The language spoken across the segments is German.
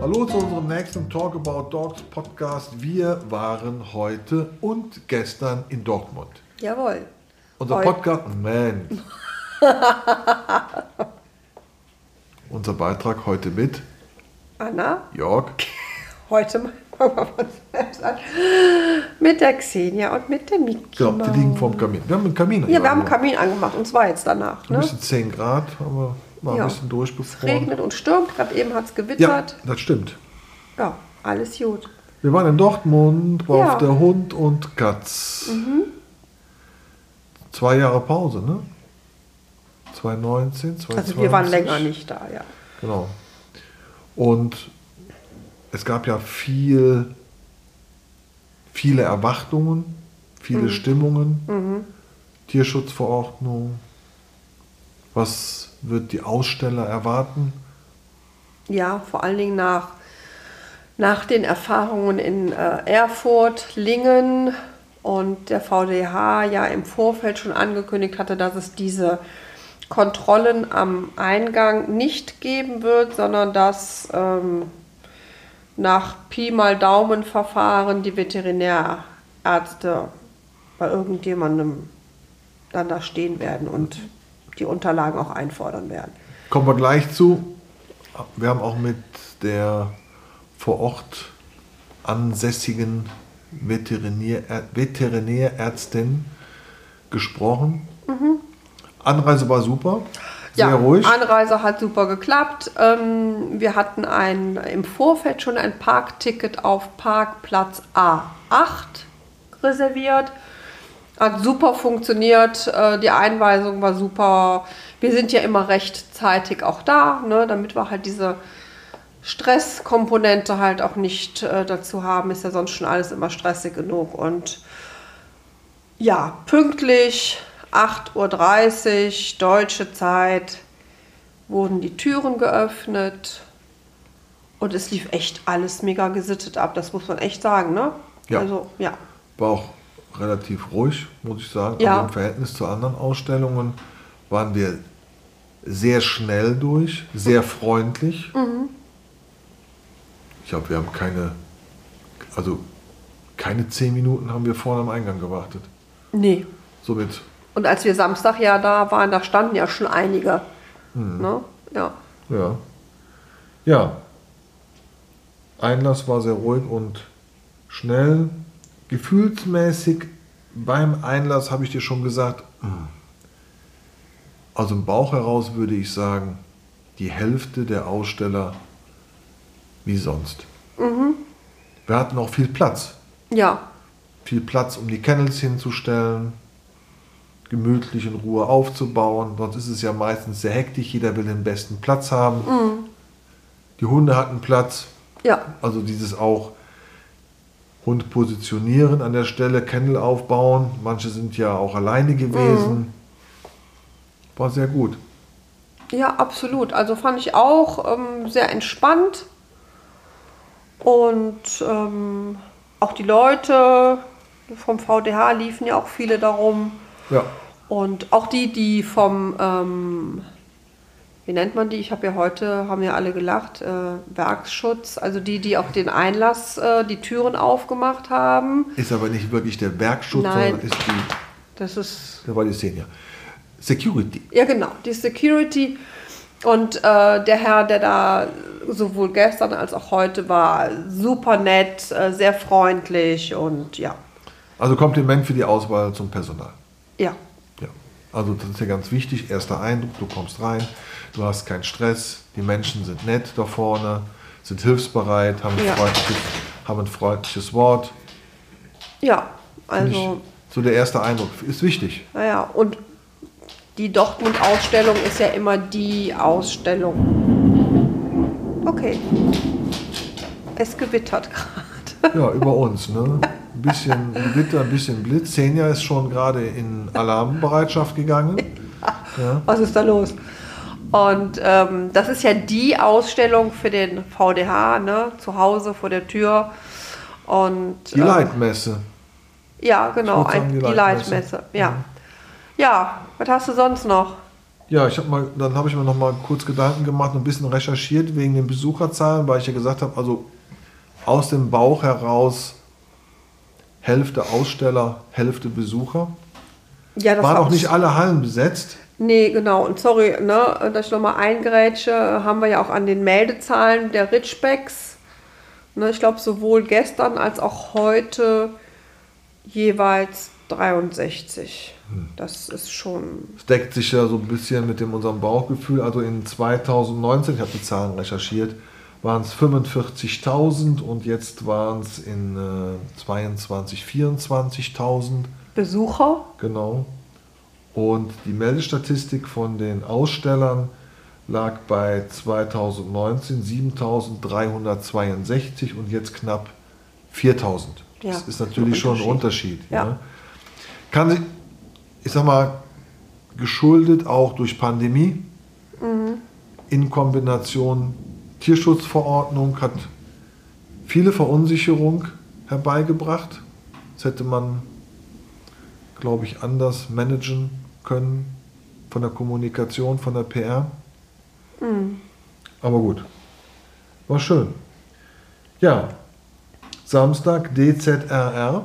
Hallo zu unserem nächsten Talk About Dogs Podcast. Wir waren heute und gestern in Dortmund. Jawohl. Unser Heute. Podcast, man. Unser Beitrag heute mit Anna, Jörg. heute mal Mit der Xenia und mit der Miki. Ja, die liegen vorm Kamin. Wir haben einen Kamin. Ja, wir haben einen angemacht. Kamin angemacht und zwar jetzt danach. Ein Ne? bisschen 10 Grad, wir mal Ja. ein bisschen Es durchgefroren. regnet und stürmt, gerade eben hat es Ja, gewittert. das stimmt. Ja. alles gut. Wir waren in Dortmund, war Ja. Mhm. auf der Hund und Katz. Zwei Jahre Pause, ne? 2019, 2020. Also wir waren länger nicht da, ja. Genau. Und es gab ja viel, viele Erwartungen, viele Mhm. Stimmungen, Tierschutzverordnung. Was wird die Aussteller erwarten? Ja, vor allen Dingen nach, nach den Erfahrungen in äh, Erfurt, Lingen und der VDH ja im Vorfeld schon angekündigt hatte, dass es diese Kontrollen am Eingang nicht geben wird, sondern dass ähm, nach Pi mal Daumen Verfahren die Veterinärärzte bei irgendjemandem dann da stehen werden und die Unterlagen auch einfordern werden. Kommen wir gleich zu. Wir haben auch mit der vor Ort ansässigen Veterinär, Veterinärärztin gesprochen. Anreise war super, sehr ruhig. Anreise hat super geklappt. Ähm, wir hatten ein, im Vorfeld schon ein Parkticket auf Parkplatz A8 reserviert. Hat super funktioniert. Äh, die Einweisung war super. Wir sind ja immer rechtzeitig auch da, ne, damit wir halt diese Stresskomponente halt auch nicht äh, dazu haben. Ist ja sonst schon alles immer stressig genug. Und ja, pünktlich 8.30 Uhr deutsche Zeit wurden die Türen geöffnet und es lief echt alles mega gesittet ab, das muss man echt sagen, ne? Ja. Also, ja. War auch relativ ruhig, muss ich sagen. Ja. Also Im Verhältnis zu anderen Ausstellungen waren wir sehr schnell durch, sehr freundlich. Mhm. Ich glaube, wir haben keine, also keine zehn Minuten haben wir vorne am Eingang gewartet. Nee. Somit, Und als wir Samstag ja da waren, da standen ja schon einige. Mhm. Ne? Ja. ja. Ja. Einlass war sehr ruhig und schnell. Gefühlsmäßig beim Einlass habe ich dir schon gesagt, mm. aus dem Bauch heraus würde ich sagen, die Hälfte der Aussteller wie sonst. Wir hatten auch viel Platz. Ja. Viel Platz, um die Kennels hinzustellen, gemütlich in Ruhe aufzubauen. Sonst ist es ja meistens sehr hektisch, jeder will den besten Platz haben. Die Hunde hatten Platz, Ja. also dieses auch Hund positionieren an der Stelle, Kennel aufbauen. Manche sind ja auch alleine gewesen. War sehr gut. Ja, absolut. Also fand ich auch ähm, sehr entspannt. Und ähm, auch die Leute vom VDH liefen ja auch viele darum. Ja, Und auch die, die vom, ähm, wie nennt man die? Ich habe ja heute, haben ja alle gelacht, äh, Werksschutz, also die, die auch den Einlass, äh, die Türen aufgemacht haben. ist aber nicht wirklich der Werkschutz, Nein. sondern ist die, Das ist da war die Szene. Security. Ja, genau, die Security. Und äh, der Herr, der da sowohl gestern als auch heute war, super nett, äh, sehr freundlich und ja, Also Kompliment für die Auswahl zum Personal. Ja, Ja, also das ist ja ganz wichtig. Erster Eindruck, du kommst rein, du hast keinen Stress, die Menschen sind nett da vorne, sind hilfsbereit, haben ein, Ja. freundliches, haben ein freundliches Wort. ja, ich, also, so der erste Eindruck ist wichtig. naja, und die Dortmund-Ausstellung ist ja immer die Ausstellung. Okay. Es gewittert gerade. Ja, über uns. Ne? Ein bisschen Gewitter, ein bisschen Blitz. Senja ist schon gerade in Alarmbereitschaft gegangen. Ja. Was ist da los? Und ähm, das ist ja die Ausstellung für den VDH, ne? zu Hause vor der Tür. Und, Die äh, Leitmesse. Ja, genau, sagen, die die Leitmesse. Leitmesse. Ja. ja, was hast du sonst noch? Ja, ich habe mal, dann habe ich mir noch mal kurz Gedanken gemacht und ein bisschen recherchiert wegen den Besucherzahlen, weil ich ja gesagt habe, also aus dem Bauch heraus Hälfte Aussteller, Hälfte Besucher. Ja, das Waren war auch nicht alle Hallen besetzt. Nee, genau. Und sorry, ne, dass ich nochmal eingrätsche, haben wir ja auch an den Meldezahlen der Ritschbecks. Ne, ich glaube, sowohl gestern als auch heute jeweils 63. Das ist schon. Es deckt sich ja so ein bisschen mit dem unserem Bauchgefühl. Also in 2019, ich habe die Zahlen recherchiert, waren es 45.000 und jetzt waren es in äh, 22, 24.000. Besucher? Genau. Und die Meldestatistik von den Ausstellern lag bei 2019 7.362 und jetzt knapp 4.000. Ja, das ist natürlich schon ein Unterschied. Unterschied. Ja. Ne? Kann sich, ich sag mal, geschuldet auch durch Pandemie in Kombination Tierschutzverordnung hat viele Verunsicherung herbeigebracht. Das hätte man glaube ich, anders managen können von der Kommunikation, von der PR. Aber gut, war schön. Ja, Samstag DZRR.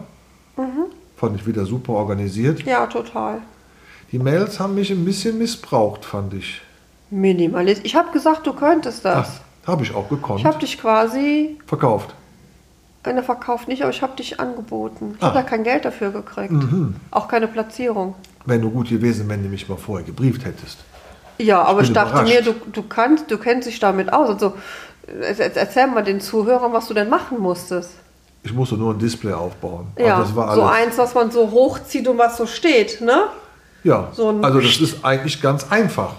Fand ich wieder super organisiert. Ja, total. Die Mails haben mich ein bisschen missbraucht, fand ich. Minimalist. Ich habe gesagt, du könntest das. Habe ich auch gekonnt. Ich habe dich quasi, Verkauft. eine verkauft nicht, aber ich habe dich angeboten. Ich Ah. habe da kein Geld dafür gekriegt. Auch keine Platzierung. Wäre nur gut gewesen, wenn du mich mal vorher gebrieft hättest. Ja, aber bin ich dachte überrascht. mir, du, du kannst, du kennst dich damit aus. Also äh, er- erzähl mal den Zuhörern, was du denn machen musstest. Ich musste nur ein Display aufbauen. Ja, das war so eins, was man so hochzieht und was so steht, ne? ja, so also das ist eigentlich ganz einfach.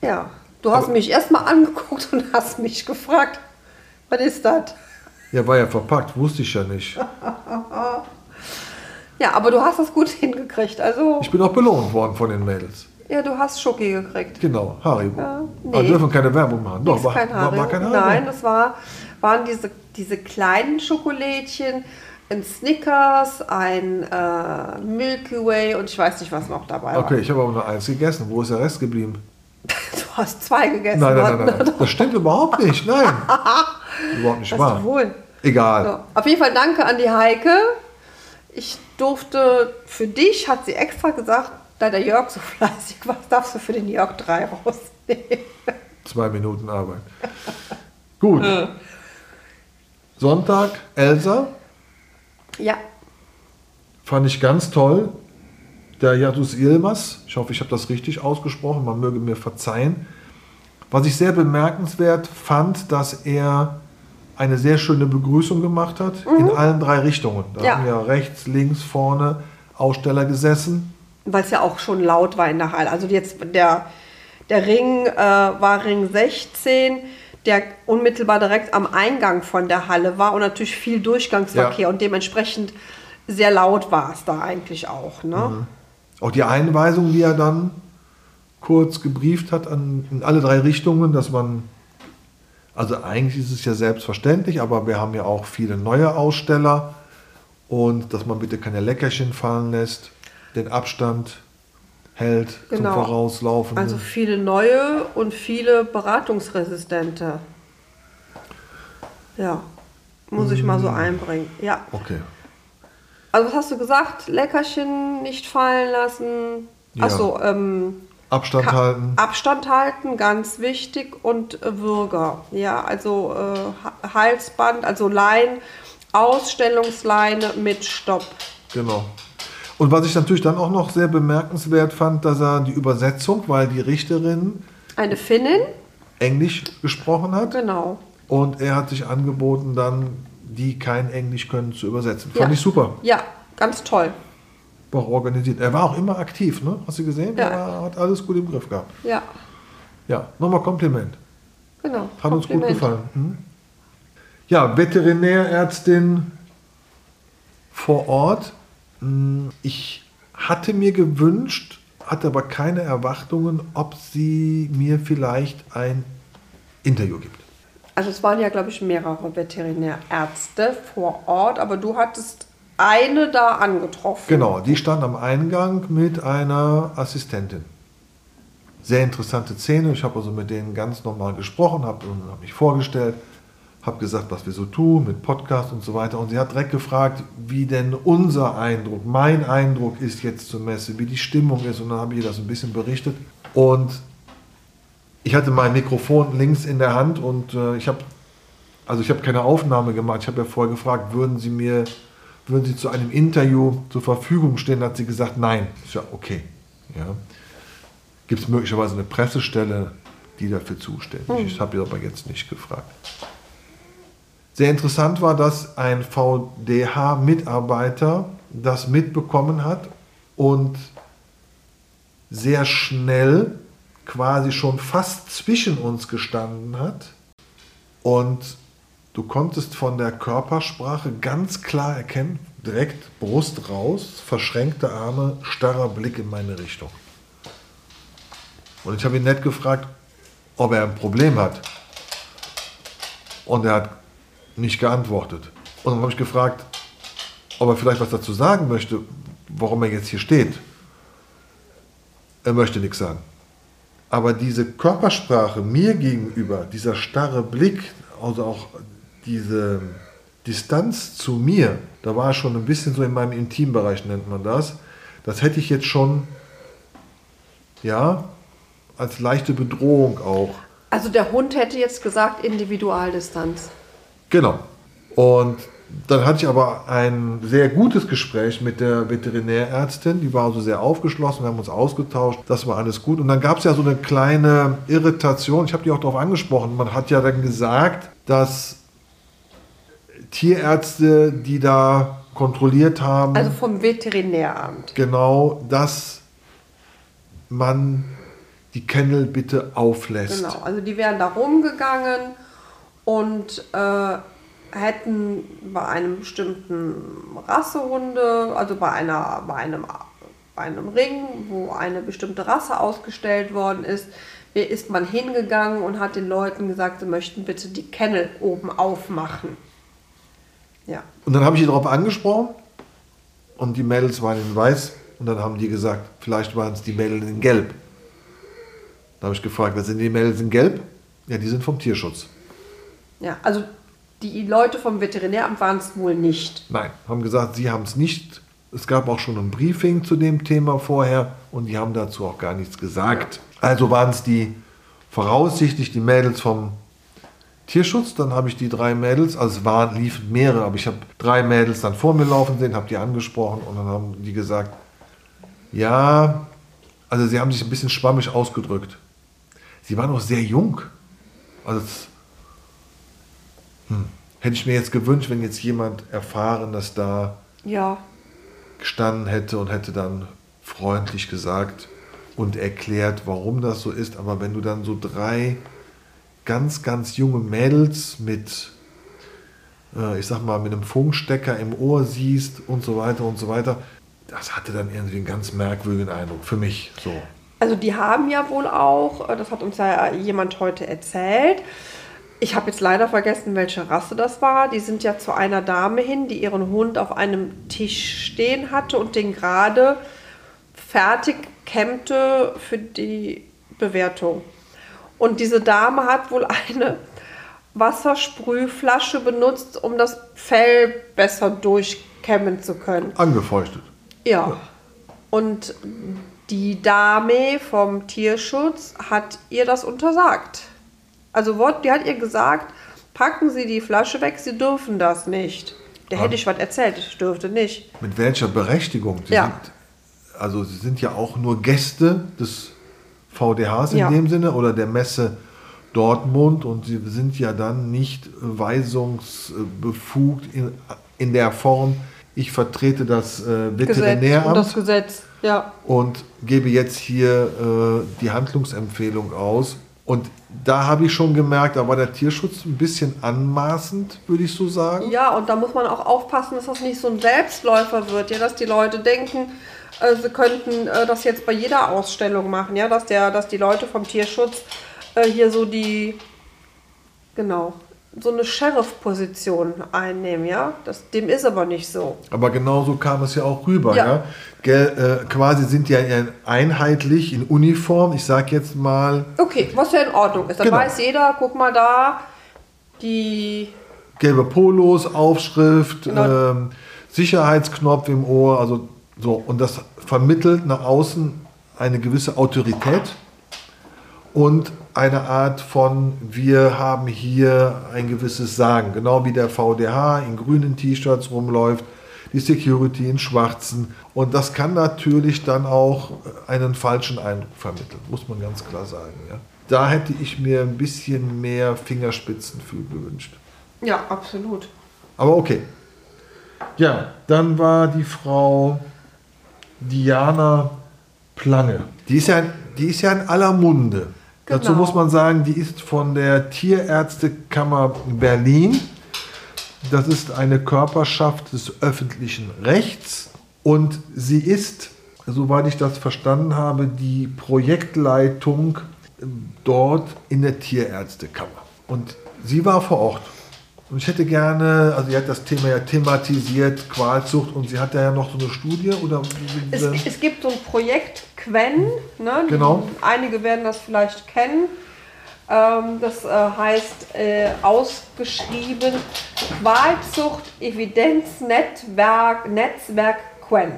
Ja. Du hast Aber- mich erstmal angeguckt und hast mich gefragt, was ist das? Ja, war ja verpackt, wusste ich ja nicht. Ja, aber du hast das gut hingekriegt. Also, Ich bin auch belohnt worden von den Mädels. ja, du hast Schoki gekriegt. Genau, Haribo. Ja, nee. Aber dürfen keine Werbung machen. Doch, Ist war, kein war, war Haribo. kein Haribo. Nein, das war, waren diese, diese kleinen Schokolädchen, ein Snickers, ein äh, Milky Way und ich weiß nicht, was noch dabei Okay, ich habe aber nur eins gegessen. Wo ist der Rest geblieben? Hast zwei gegessen. Nein, nein, nein, nein. Das stimmt überhaupt nicht. Nein. überhaupt nicht Das wahr. ist wohl. Egal. So. Auf jeden Fall danke an die Heike. Ich durfte für dich, hat sie extra gesagt, da der Jörg so fleißig war, darfst du für den Jörg drei rausnehmen. Zwei Minuten Arbeit. Gut. Sonntag, Elsa. Ja, Fand ich ganz toll. Der Jadus Ilmas, ich hoffe, ich habe das richtig ausgesprochen, man möge mir verzeihen. Was ich sehr bemerkenswert fand, dass er eine sehr schöne Begrüßung gemacht hat, in allen drei Richtungen. Da Mhm. Ja. haben ja rechts, links, vorne Aussteller gesessen. weil es ja auch schon laut war in der Halle. Also jetzt der, der Ring äh, war Ring 16, der unmittelbar direkt am Eingang von der Halle war und natürlich viel Durchgangsverkehr Ja. und dementsprechend sehr laut war es da eigentlich auch. Ne? Mhm. Auch die Einweisung, die er dann kurz gebrieft hat an, in alle drei Richtungen, dass man, also eigentlich ist es ja selbstverständlich, aber wir haben ja auch viele neue Aussteller und dass man bitte keine Leckerchen fallen lässt, den Abstand hält Genau. zum Vorauslaufen. Also viele neue und viele beratungsresistente. Ja, muss ich mal so Mhm. einbringen. Ja. okay. Also was hast du gesagt? Leckerchen nicht fallen lassen. Ja. Achso, ähm, Abstand Ka- halten. Abstand halten, ganz wichtig. Und äh, Würger. Ja, also äh, Ha- Halsband, also Lein, Ausstellungsleine mit Stopp. Genau. Und was ich natürlich dann auch noch sehr bemerkenswert fand, dass er die Übersetzung, weil die Richterin Eine Finnin, Englisch gesprochen hat. genau. Und er hat sich angeboten, dann die kein Englisch können zu übersetzen. Ja. Fand ich super. Ja, ganz toll. War auch organisiert. Er war auch immer aktiv, ne? Hast du gesehen? Ja. Er war, hat alles gut im Griff gehabt. Ja, Ja, nochmal Kompliment. genau. Hat uns gut Kompliment. gefallen. Hm? Ja, Veterinärärztin vor Ort. Hm, Ich hatte mir gewünscht, hatte aber keine Erwartungen, ob sie mir vielleicht ein Interview gibt. Also es waren ja, glaube ich, mehrere Veterinärärzte vor Ort, aber du hattest eine da angetroffen. Genau, die stand am Eingang mit einer Assistentin. Sehr interessante Szene. Ich habe also mit denen ganz normal gesprochen, habe hab mich vorgestellt, habe gesagt, was wir so tun mit Podcast und so weiter. Und sie hat direkt gefragt, wie denn unser Eindruck, mein Eindruck ist jetzt zur Messe, wie die Stimmung ist. Und dann habe ich ihr das ein bisschen berichtet. Und ich hatte mein Mikrofon links in der Hand und äh, ich habe also ich habe keine Aufnahme gemacht. Ich habe ja vorher gefragt, würden Sie mir, würden Sie zu einem Interview zur Verfügung stehen? Da hat sie gesagt, nein. Ist ja okay. Ja. Gibt es möglicherweise eine Pressestelle, die dafür zuständig ist? Ich habe ihr aber jetzt nicht gefragt. Sehr interessant war, dass ein VDH-Mitarbeiter das mitbekommen hat und sehr schnell quasi schon fast zwischen uns gestanden hat. Und du konntest von der Körpersprache ganz klar erkennen, direkt Brust raus, verschränkte Arme, starrer Blick in meine Richtung. Und ich habe ihn nett gefragt, ob er ein Problem hat. Und er hat nicht geantwortet. Und dann habe ich gefragt, ob er vielleicht was dazu sagen möchte, warum er jetzt hier steht. Er möchte nichts sagen. Aber diese Körpersprache mir gegenüber, dieser starre Blick, also auch diese Distanz zu mir, da war schon ein bisschen so in meinem Intimbereich, nennt man das. Das hätte ich jetzt schon, ja, als leichte Bedrohung auch. Also der Hund hätte jetzt gesagt Individualdistanz. Genau. Und dann hatte ich aber ein sehr gutes Gespräch mit der Veterinärärztin. Die war also sehr aufgeschlossen. Wir haben uns ausgetauscht. Das war alles gut. Und dann gab es ja so eine kleine Irritation. Ich habe die auch darauf angesprochen. Man hat ja dann gesagt, dass Tierärzte, die da kontrolliert haben. Also vom Veterinäramt. Genau, dass man die Kennel bitte auflässt. Genau, also die wären da rumgegangen und äh, hätten bei einem bestimmten Rassehunde, also bei, einer, bei, einem, bei einem Ring, wo eine bestimmte Rasse ausgestellt worden ist, ist man hingegangen und hat den Leuten gesagt, sie möchten bitte die Kennel oben aufmachen. Ja. Und dann habe ich die darauf angesprochen und die Mädels waren in weiß und dann haben die gesagt, vielleicht waren es die Mädels in gelb. Da habe ich gefragt, was sind die Mädels in gelb? Ja, die sind vom Tierschutz. Ja, also die Leute vom Veterinäramt waren es wohl nicht. Nein, haben gesagt, sie haben es nicht. Es gab auch schon ein Briefing zu dem Thema vorher und die haben dazu auch gar nichts gesagt. Also waren es die voraussichtlich die Mädels vom Tierschutz. Dann habe ich die drei Mädels, also es waren, liefen mehrere, aber ich habe drei Mädels dann vor mir laufen sehen, habe die angesprochen und dann haben die gesagt, ja, also sie haben sich ein bisschen schwammig ausgedrückt. Sie waren auch sehr jung. Also es, hm, hätte ich mir jetzt gewünscht, wenn jetzt jemand erfahren, dass da ja. gestanden hätte und hätte dann freundlich gesagt und erklärt, warum das so ist. Aber wenn du dann so drei ganz, ganz junge Mädels mit, äh, ich sag mal, mit einem Funkstecker im Ohr siehst und so weiter und so weiter, das hatte dann irgendwie einen ganz merkwürdigen Eindruck für mich. So. Also die haben ja wohl auch, äh, das hat uns ja jemand heute erzählt, ich habe jetzt leider vergessen, welche Rasse das war. Die sind ja zu einer Dame hin, die ihren Hund auf einem Tisch stehen hatte und den gerade fertig kämmte für die Bewertung. Und diese Dame hat wohl eine Wassersprühflasche benutzt, um das Fell besser durchkämmen zu können. Angefeuchtet. Ja. ja. Und die Dame vom Tierschutz hat ihr das untersagt. Also die hat ihr gesagt, packen Sie die Flasche weg, Sie dürfen das nicht. Da hätte ich was erzählt, ich dürfte nicht. Mit welcher Berechtigung? Sie ja. Sind, also Sie sind ja auch nur Gäste des VDHs in ja. dem Sinne oder der Messe Dortmund und Sie sind ja dann nicht weisungsbefugt in, in der Form, ich vertrete das äh, Veterinäramt. Und das Gesetz, ja. Und gebe jetzt hier äh, die Handlungsempfehlung aus. Und da habe ich schon gemerkt, da war der Tierschutz ein bisschen anmaßend, würde ich so sagen. Ja, und da muss man auch aufpassen, dass das nicht so ein Selbstläufer wird, ja, dass die Leute denken, äh, sie könnten äh, das jetzt bei jeder Ausstellung machen, ja, dass, der, dass die Leute vom Tierschutz äh, hier so die genau, so eine Sheriff-Position einnehmen, ja. Das, dem ist aber nicht so. Aber genauso kam es ja auch rüber, ja. Ja. Gell, äh, quasi sind die ja einheitlich in Uniform. Ich sag jetzt mal Okay, was ja in Ordnung ist. Dann Genau. weiß jeder, guck mal da, die gelbe Polos, Aufschrift, Genau. ähm, Sicherheitsknopf im Ohr, also so. Und das vermittelt nach außen eine gewisse Autorität und eine Art von, wir haben hier ein gewisses Sagen. Genau wie der VDH in grünen T-Shirts rumläuft, die Security in schwarzen. Und das kann natürlich dann auch einen falschen Eindruck vermitteln, muss man ganz klar sagen. Ja. Da hätte ich mir ein bisschen mehr Fingerspitzengefühl gewünscht. Ja, absolut. Aber okay. Ja, dann war die Frau Diana Plange. Die ist ja, die ist ja in aller Munde. Dazu Genau. muss man sagen, die ist von der Tierärztekammer Berlin. Das ist eine Körperschaft des öffentlichen Rechts und sie ist, soweit ich das verstanden habe, die Projektleitung dort in der Tierärztekammer. Und sie war vor Ort. Und ich hätte gerne, also sie hat das Thema ja thematisiert, Qualzucht, und sie hat da ja noch so eine Studie oder Es, es gibt so ein Projekt Quen, ne? Genau. einige werden das vielleicht kennen. Ähm, das äh, heißt äh, ausgeschrieben Qualzucht Evidenznetzwerk Netzwerk Quen.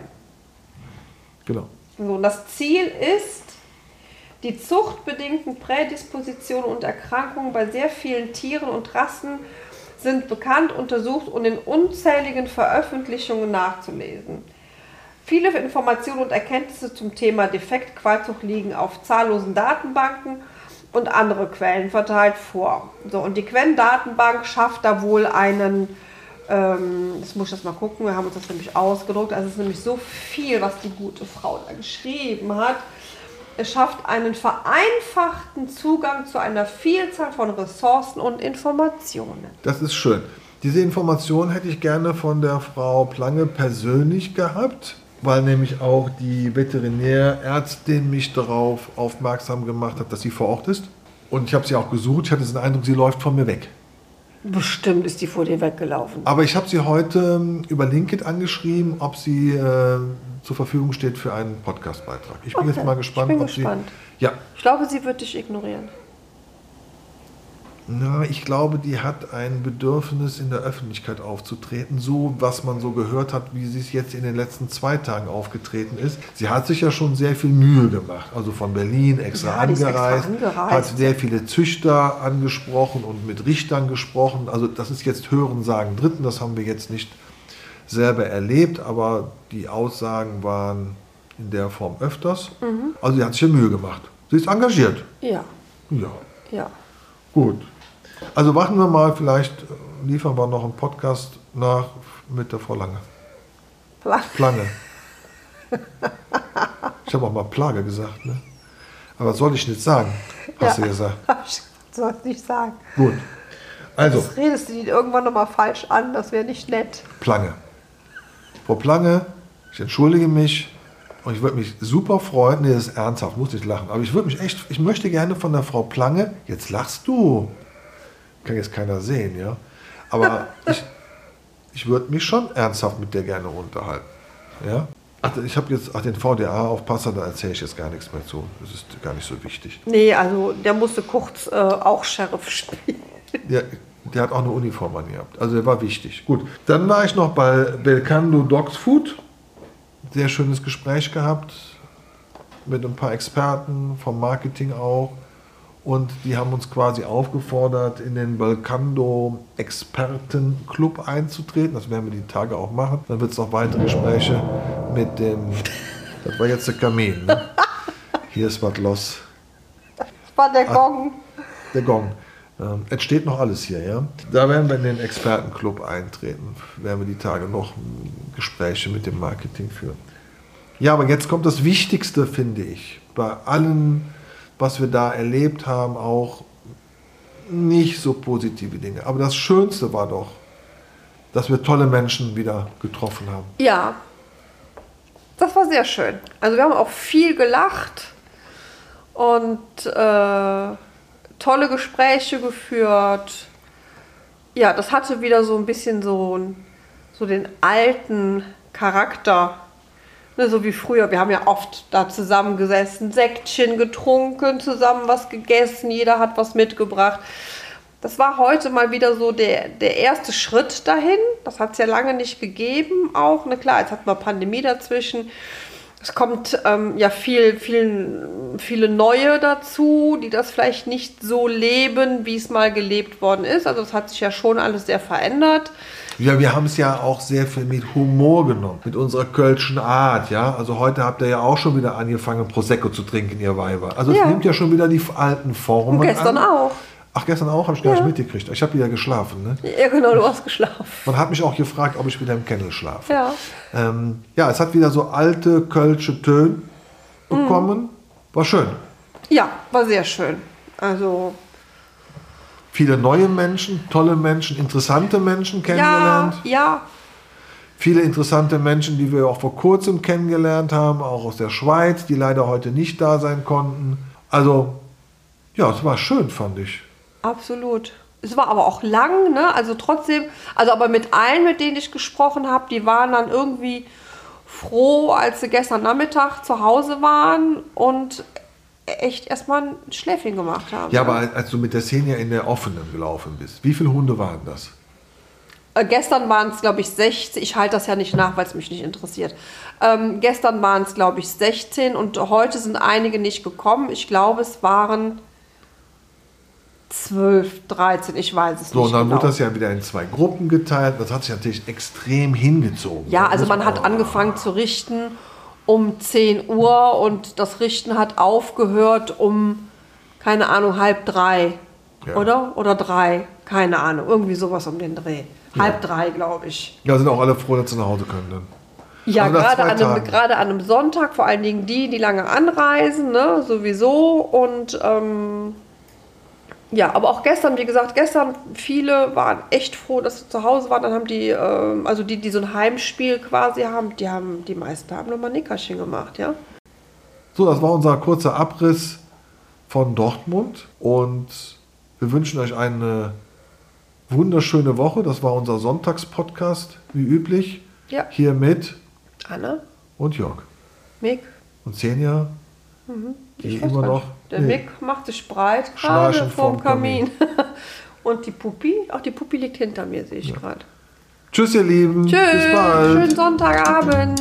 genau. So, und das Ziel ist, die zuchtbedingten Prädispositionen und Erkrankungen bei sehr vielen Tieren und Rassen sind bekannt, untersucht und in unzähligen Veröffentlichungen nachzulesen. Viele Informationen und Erkenntnisse zum Thema Defektqualzucht liegen auf zahllosen Datenbanken und andere Quellen verteilt vor. So, und die Quen-Datenbank schafft da wohl einen, ähm, das muss ich jetzt mal gucken, wir haben uns das nämlich ausgedruckt, also es ist nämlich so viel, was die gute Frau da geschrieben hat. Es schafft einen vereinfachten Zugang zu einer Vielzahl von Ressourcen und Informationen. Das ist schön. Diese Information hätte ich gerne von der Frau Plange persönlich gehabt, weil nämlich auch die Veterinärärztin mich darauf aufmerksam gemacht hat, dass sie vor Ort ist. Und ich habe sie auch gesucht. Ich hatte den Eindruck, sie läuft von mir weg. Bestimmt ist die vor dir weggelaufen. Aber ich habe sie heute ähm, über LinkedIn angeschrieben, ob sie äh, zur Verfügung steht für einen Podcastbeitrag. Ich bin Okay, jetzt mal gespannt, ich bin ob gespannt. sie. Ja, Ich glaube, sie wird dich ignorieren. Na, ich glaube, die hat ein Bedürfnis, in der Öffentlichkeit aufzutreten, so was man so gehört hat, wie sie es jetzt in den letzten zwei Tagen aufgetreten ist. Sie hat sich ja schon sehr viel Mühe gemacht, also von Berlin extra, Ja, die ist extra angereist, angereist. hat sehr viele Züchter angesprochen und mit Richtern gesprochen. Also das ist jetzt Hören, Sagen, Dritten, das haben wir jetzt nicht selber erlebt, aber die Aussagen waren in der Form öfters. Mhm. Also sie hat sich Mühe gemacht. Sie ist engagiert. Ja, Ja. ja. Gut. Also warten wir mal, vielleicht äh, liefern wir noch einen Podcast nach mit der Frau Lange. Plange. Ich habe auch mal Plage gesagt, ne? Aber was soll ich nicht sagen? Hast Ja. du gesagt. Ich soll es nicht sagen. Gut. Also, Das redest du die irgendwann nochmal falsch an, das wäre nicht nett. Plange. Frau Plange, ich entschuldige mich und ich würde mich super freuen. Nee, das ist ernsthaft, muss ich lachen. Aber ich würde mich echt, ich möchte gerne von der Frau Plange, jetzt lachst du. Kann jetzt keiner sehen, ja. Aber ich, ich würde mich schon ernsthaft mit der gerne unterhalten. Ja. Ach, ich habe jetzt, ach, den VDA-Aufpasser, da erzähle ich jetzt gar nichts mehr zu. Das ist gar nicht so wichtig. Nee, also der musste kurz äh, auch Sheriff spielen. Der, der hat auch eine Uniform angehabt. Also der war wichtig. Gut. Dann war ich noch bei Belcando Dogs Food. Sehr schönes Gespräch gehabt. Mit ein paar Experten vom Marketing auch. Und die haben uns quasi aufgefordert, in den Belcando Expertenclub einzutreten. Das werden wir die Tage auch machen. Dann wird es noch weitere Gespräche mit dem. Das war jetzt der Kamin. Ne? Hier ist was los. Das war der Gong. Der Gong. Ähm, es steht noch alles hier, ja. Da werden wir in den Expertenclub eintreten. Werden wir die Tage noch Gespräche mit dem Marketing führen. Ja, aber jetzt kommt das Wichtigste, finde ich. Bei allem, was wir da erlebt haben, auch nicht so positive Dinge. Aber das Schönste war doch, dass wir tolle Menschen wieder getroffen haben. Ja, das war sehr schön. Also wir haben auch viel gelacht und äh, tolle Gespräche geführt. Ja, das hatte wieder so ein bisschen so, so den alten Charakter. Ne, so wie früher. Wir haben ja oft da zusammengesessen, Säckchen getrunken, zusammen was gegessen, jeder hat was mitgebracht. Das war heute mal wieder so der, der erste Schritt dahin. Das hat es ja lange nicht gegeben auch. Ne, klar, jetzt hatten wir Pandemie dazwischen. Es kommt ähm, ja viel, viel, viele neue dazu, die das vielleicht nicht so leben, wie es mal gelebt worden ist. Also es hat sich ja schon alles sehr verändert. Ja, wir haben es ja auch sehr viel mit Humor genommen, mit unserer kölschen Art, ja. Also heute habt ihr ja auch schon wieder angefangen, Prosecco zu trinken, ihr Weiber. Also Ja. es nimmt ja schon wieder die alten Formen Und gestern an. auch. Ach, gestern auch? Habe ich gar Ja. nicht mitgekriegt. Ich habe wieder geschlafen, ne? Ja, genau, du hast geschlafen. Man hat mich auch gefragt, ob ich wieder im Kennel schlafe. Ja. Ähm, ja, es hat wieder so alte kölsche Töne bekommen. War schön. Ja, war sehr schön. Also, Viele neue Menschen, tolle Menschen, interessante Menschen ja, kennengelernt. ja, Viele interessante Menschen, die wir auch vor kurzem kennengelernt haben, auch aus der Schweiz, die leider heute nicht da sein konnten. Also, ja, es war schön, fand ich. Absolut. Es war aber auch lang, ne? Also trotzdem, also aber mit allen, mit denen ich gesprochen habe, die waren dann irgendwie froh, als sie gestern Nachmittag zu Hause waren und echt erstmal ein Schläfchen gemacht haben. Ja, aber als du mit der Xenia in der offenen gelaufen bist, wie viele Hunde waren das? Äh, gestern waren es, glaube ich, 16. Ich halte das ja nicht nach, weil es mich nicht interessiert. Ähm, gestern waren es, glaube ich, 16 und heute sind einige nicht gekommen. Ich glaube, es waren 12, 13, ich weiß es So, nicht und dann genau. wurde das ja wieder in zwei Gruppen geteilt. Das hat sich natürlich extrem hingezogen. ja, also man hat angefangen zu richten um 10 Uhr und das Richten hat aufgehört um, keine Ahnung, halb drei. Ja. Oder? Oder drei. Keine Ahnung. Irgendwie sowas um den Dreh. Halb drei, glaube ich. Ja, sind auch alle froh, dass sie nach Hause können. Dann. Ja, Also gerade an, einem, gerade an einem Sonntag, vor allen Dingen die, die lange anreisen, ne, sowieso. Und ähm, ja, aber auch gestern, wie gesagt, gestern viele waren echt froh, dass sie zu Hause waren. Dann haben die, ähm, also die, die so ein Heimspiel quasi haben, die haben, die meisten haben nochmal Nickerchen gemacht, ja. So, das war unser kurzer Abriss von Dortmund und wir wünschen euch eine wunderschöne Woche. Das war unser Sonntagspodcast, wie üblich. Ja. Hier mit Anne, und Jörg. Mick, Und Xenia, die ich weiß immer noch. Der Nee. Mick macht sich breit, gerade vorm vorm Kamin. Und die Puppi, auch die Puppi liegt hinter mir, sehe ich gerade. Tschüss, ihr Lieben. Tschüss, Bis bald. schönen Sonntagabend.